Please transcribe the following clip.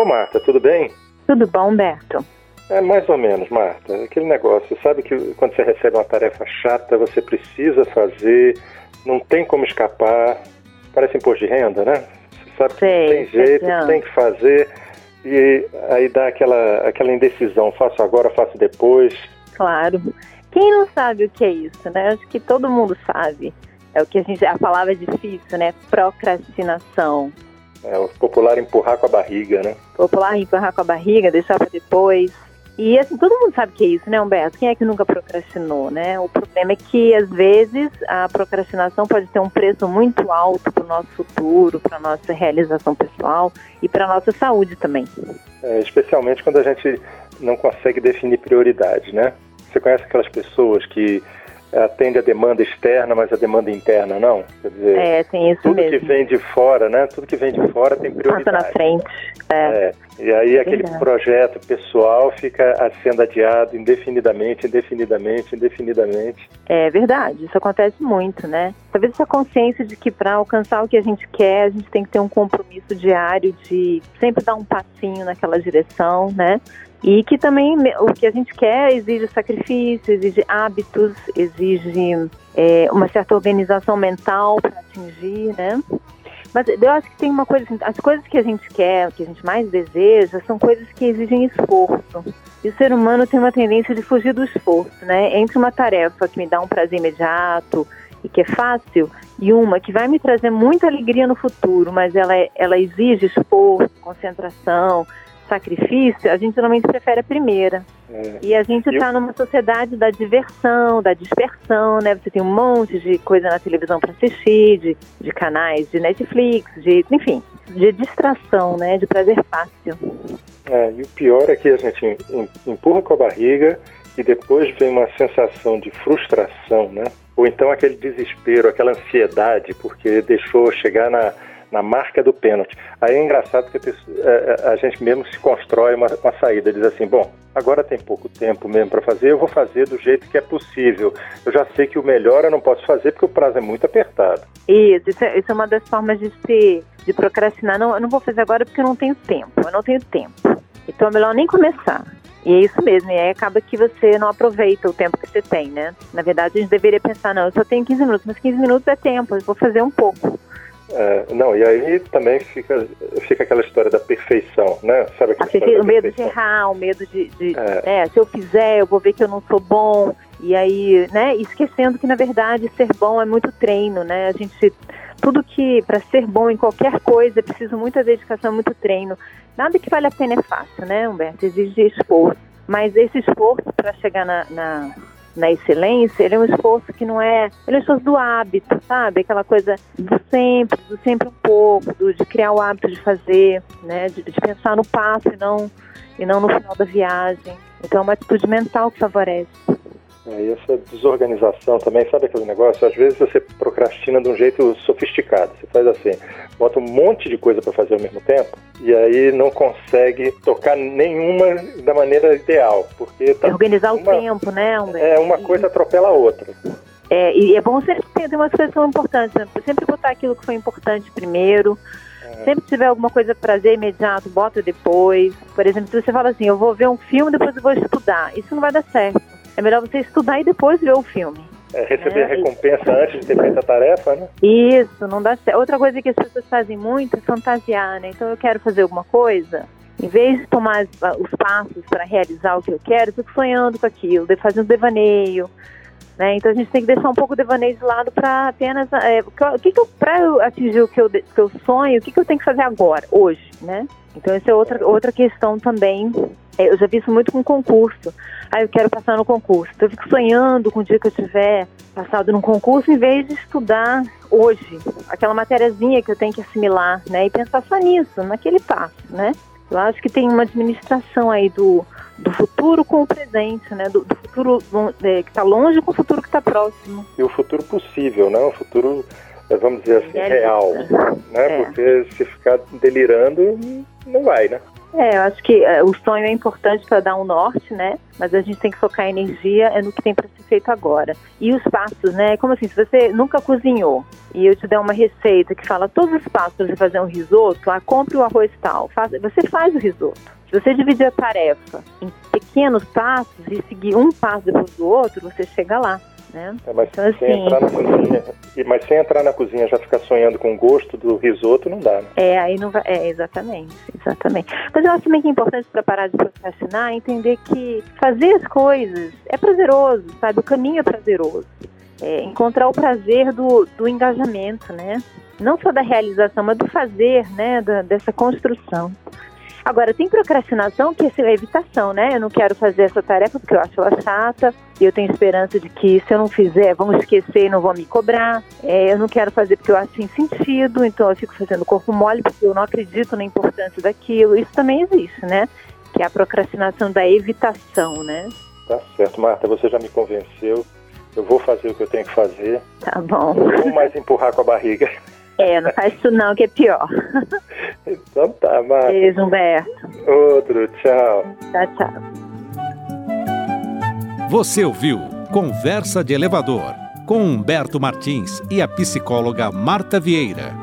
Ô Marta, tudo bem? Tudo bom, Humberto? É mais ou menos, Marta. Aquele negócio, sabe que quando você recebe uma tarefa chata, você precisa fazer, não tem como escapar. Parece imposto de renda, né? Você sabe que Sei, tem jeito, sei. tem que fazer. E aí dá aquela, aquela indecisão, faço agora, faço depois. Claro. Quem não sabe o que é isso, né? Acho que todo mundo sabe. É o que a gente, a palavra é difícil, né? Procrastinação. É o popular empurrar com a barriga, né? Popular empurrar com a barriga, deixar para depois. E assim, todo mundo sabe que é isso, né, Humberto? Quem é que nunca procrastinou, né? O problema é que, às vezes, a procrastinação pode ter um preço muito alto para o nosso futuro, para a nossa realização pessoal e para a nossa saúde também. É, especialmente quando a gente não consegue definir prioridade, né? Você conhece aquelas pessoas que atendem a demanda externa, mas a demanda interna não? Quer dizer, É, tem isso tudo mesmo. que vem de fora, né? Tudo que vem de fora tem Passa prioridade. na frente. É. É, e aí aquele Verdade. projeto pessoal fica sendo adiado indefinidamente, indefinidamente, indefinidamente. É verdade, isso acontece muito, né? Talvez essa consciência de que para alcançar o que a gente quer, a gente tem que ter um compromisso diário de sempre dar um passinho naquela direção, né? E que também o que a gente quer exige sacrifício, exige hábitos, exige é, uma certa organização mental para atingir, né? Mas eu acho que tem uma coisa assim, as coisas que a gente quer, que a gente mais deseja, são coisas que exigem esforço. E o ser humano tem uma tendência de fugir do esforço, né? Entre uma tarefa que me dá um prazer imediato e que é fácil, e uma que vai me trazer muita alegria no futuro, mas ela, é- ela exige esforço, concentração, sacrifício, a gente normalmente prefere a primeira. É, E a gente está numa sociedade da diversão, da dispersão, né? Você tem um monte de coisa na televisão para assistir, de, de canais de Netflix, de, enfim, de distração, né? De prazer fácil. é, e o pior é que a gente em- empurra com a barriga e depois vem uma sensação de frustração, né? Ou então aquele desespero, aquela ansiedade, porque deixou chegar na, na marca do pênalti. Aí é engraçado que a, pessoa- a- a- a gente mesmo se constrói uma, uma saída, diz assim, bom, agora tem pouco tempo mesmo para fazer, eu vou fazer do jeito que é possível. Eu já sei que o melhor eu não posso fazer porque o prazo é muito apertado. Isso, isso é, isso é uma das formas de se de procrastinar. Não, eu não vou fazer agora porque eu não tenho tempo. Eu não tenho tempo. Então é melhor nem começar. E é isso mesmo, e aí acaba que você não aproveita o tempo que você tem, né? Na verdade, a gente deveria pensar, não, eu só tenho 15 minutos, mas 15 minutos é tempo, eu vou fazer um pouco. É, não, e aí também fica, fica aquela história da perfeição, né? Sabe aquela Assim, história o medo de errar, o medo de, de É. é, se eu fizer, eu vou ver que eu não sou bom. E aí, né, esquecendo que na verdade ser bom é muito treino, né? A gente tudo que para ser bom em qualquer coisa é preciso muita dedicação, muito treino. Nada que vale a pena é fácil, né, Humberto? Exige esforço. Mas esse esforço para chegar na, na, na excelência, ele é um esforço que não é. Ele é um esforço do hábito, sabe? Aquela coisa do sempre, do sempre um pouco, do, de criar o hábito de fazer, né? De, de pensar no passo e não, e não no final da viagem. Então é uma atitude mental que favorece. É, E essa desorganização também, sabe aquele negócio? Às vezes você procrastina de um jeito sofisticado. Você faz assim, bota um monte de coisa para fazer ao mesmo tempo e aí não consegue tocar nenhuma da maneira ideal, porque tá Organizar o uma, tempo, né, Humberto? é uma coisa atropela a outra. É, e é bom sempre ter umas coisas que são importantes, né? sempre botar aquilo que foi importante primeiro. Sempre que tiver alguma coisa prazer imediato, bota depois. Por exemplo, se você fala assim, eu vou ver um filme, depois eu vou estudar. Isso não vai dar certo. É melhor você estudar e depois ver o filme. É, receber É, a recompensa antes de ter feito a tarefa, né? Isso, não dá certo. Outra coisa que as pessoas fazem muito é fantasiar, né? Então eu quero fazer alguma coisa, em vez de tomar os passos para realizar o que eu quero, eu fico sonhando com aquilo, de- fazendo devaneio. Né? Então a gente tem que deixar um pouco o devaneio de lado para apenas. É, o que que que eu, para eu atingir o que eu, que eu sonho, o que, que eu tenho que fazer agora, hoje, né? Então essa é outra, outra questão também. É, eu já vi isso muito com concurso. Ah, eu quero passar no concurso. Então eu fico sonhando com o dia que eu tiver passado num concurso, em vez de estudar hoje, aquela matériazinha que eu tenho que assimilar, né? E pensar só nisso, naquele passo, né? Eu acho que tem uma administração aí do, do futuro com o presente, né? Do, do futuro é, que está longe com o futuro que está próximo. E o futuro possível, né? O futuro, é, vamos dizer assim, real, né? É. Porque se ficar delirando, não vai, né? É, eu acho que é, o sonho é importante para dar um norte, né? Mas a gente tem que focar a energia é no que tem para ser feito agora. E os passos, né? Como assim, se você nunca cozinhou e eu te der uma receita que fala todos os passos para você fazer um risoto, ah, compre o arroz tal, faz, você faz o risoto. Se você dividir a tarefa em pequenos passos e seguir um passo depois do outro, você chega lá. Né? É, mas, então, sem assim, entrar na cozinha, mas sem entrar na cozinha já ficar sonhando com o gosto do risoto não dá, né? É, aí não vai. É, exatamente, exatamente. Mas eu acho também que é importante para parar de procrastinar entender que fazer as coisas é prazeroso, sabe? O caminho é prazeroso. É, encontrar o prazer do, do engajamento, né? Não só da realização, mas do fazer, né? Da, dessa construção. Agora, tem procrastinação que é evitação, né? Eu não quero fazer essa tarefa porque eu acho ela chata e eu tenho esperança de que se eu não fizer, vão esquecer e não vão me cobrar. É, eu não quero fazer porque eu acho sem sentido, então eu fico fazendo corpo mole porque eu não acredito na importância daquilo. Isso também existe, né? Que é a procrastinação da evitação, né? Tá certo, Marta, você já me convenceu. Eu vou fazer o que eu tenho que fazer. Tá bom. Não vou mais empurrar com a barriga. É, não faz isso não, que é pior. Então tá, Marta. Beijo, Humberto. Outro, tchau. Tchau, tchau. Você ouviu Conversa de Elevador com Humberto Martins e a psicóloga Marta Vieira.